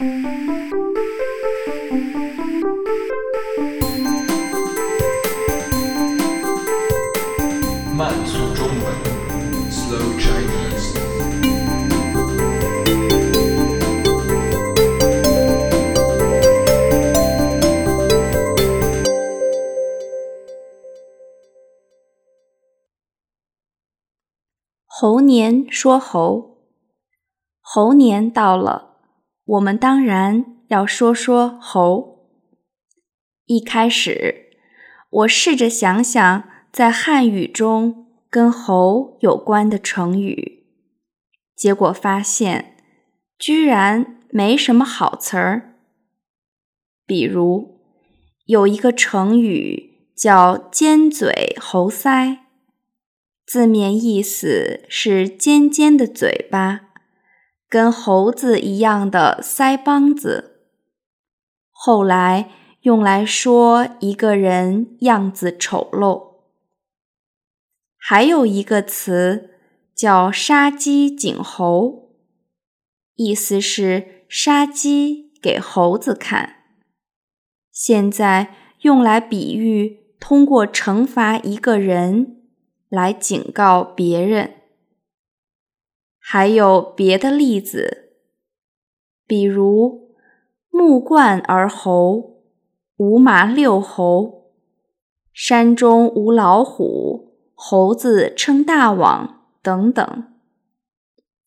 慢速中文，Slow Chinese。猴年说猴，猴年到了，我们当然要说说猴。一开始，我试着想想在汉语中跟猴有关的成语，结果发现居然没什么好词儿。比如有一个成语叫“尖嘴猴腮”。字面意思是尖尖的嘴巴，跟猴子一样的腮帮子。后来用来说一个人样子丑陋。还有一个词叫“杀鸡儆猴”，意思是杀鸡给猴子看。现在用来比喻通过惩罚一个人。来警告别人。还有别的例子，比如“木冠而猴”“五马六猴”“山中无老虎”“猴子称大王”等等，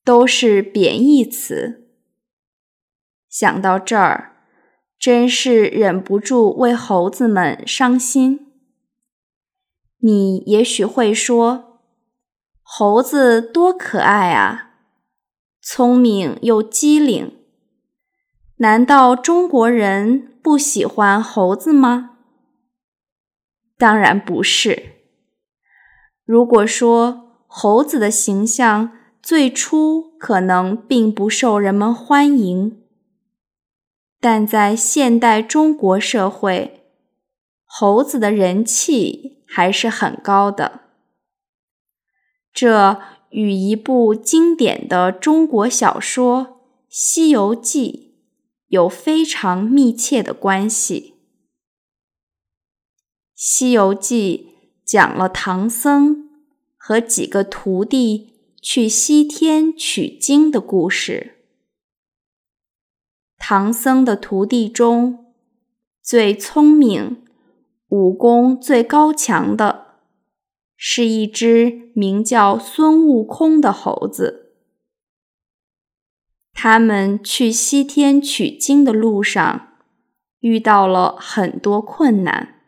都是贬义词。想到这儿，真是忍不住为猴子们伤心。你也许会说：“猴子多可爱啊，聪明又机灵。难道中国人不喜欢猴子吗？”当然不是。如果说猴子的形象最初可能并不受人们欢迎，但在现代中国社会，猴子的人气。还是很高的，这与一部经典的中国小说《西游记》有非常密切的关系。《西游记》讲了唐僧和几个徒弟去西天取经的故事。唐僧的徒弟中最聪明。武功最高强的是一只名叫孙悟空的猴子。他们去西天取经的路上遇到了很多困难，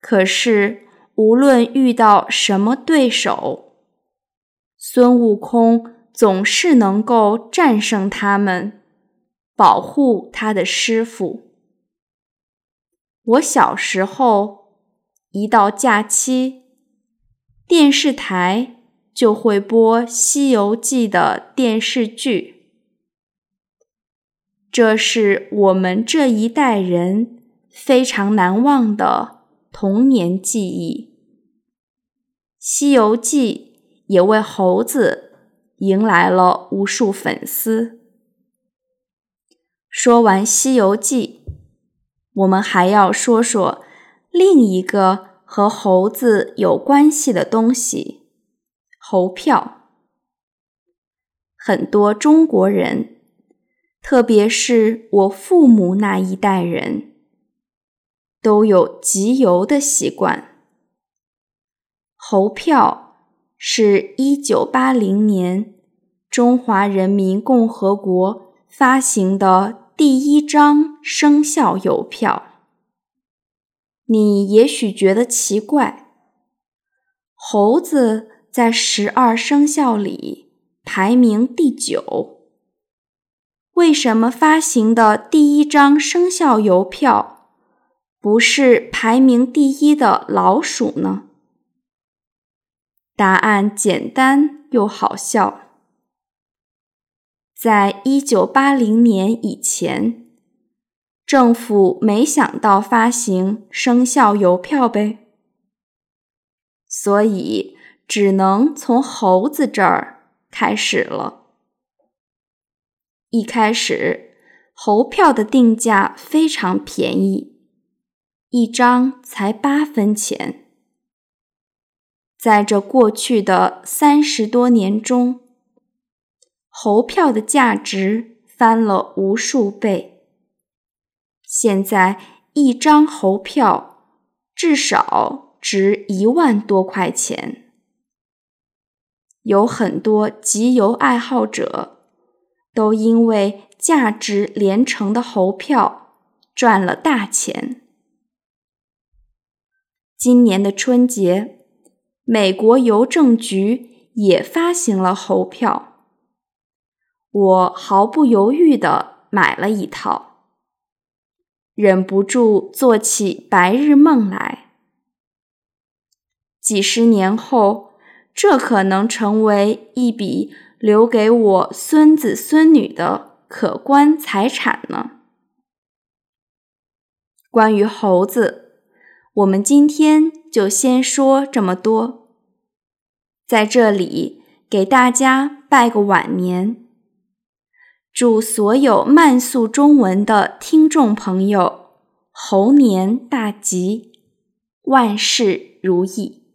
可是无论遇到什么对手，孙悟空总是能够战胜他们，保护他的师傅。我小时候，一到假期，电视台就会播《西游记》的电视剧，这是我们这一代人非常难忘的童年记忆。《西游记》也为猴子迎来了无数粉丝。说完《西游记》。我们还要说说另一个和猴子有关系的东西——猴票。很多中国人，特别是我父母那一代人，都有集邮的习惯。猴票是一九八零年中华人民共和国发行的。第一张生肖邮票，你也许觉得奇怪，猴子在十二生肖里排名第九，为什么发行的第一张生肖邮票不是排名第一的老鼠呢？答案简单又好笑。在一九八零年以前，政府没想到发行生肖邮票呗，所以只能从猴子这儿开始了。一开始，猴票的定价非常便宜，一张才八分钱。在这过去的三十多年中，猴票的价值翻了无数倍。现在一张猴票至少值一万多块钱。有很多集邮爱好者都因为价值连城的猴票赚了大钱。今年的春节。美国邮政局也发行了猴票，我毫不犹豫地买了一套，忍不住做起白日梦来。几十年后，这可能成为一笔留给我孙子孙女的可观财产呢。关于猴子。我们今天就先说这么多，在这里给大家拜个晚年，祝所有慢速中文的听众朋友猴年大吉，万事如意。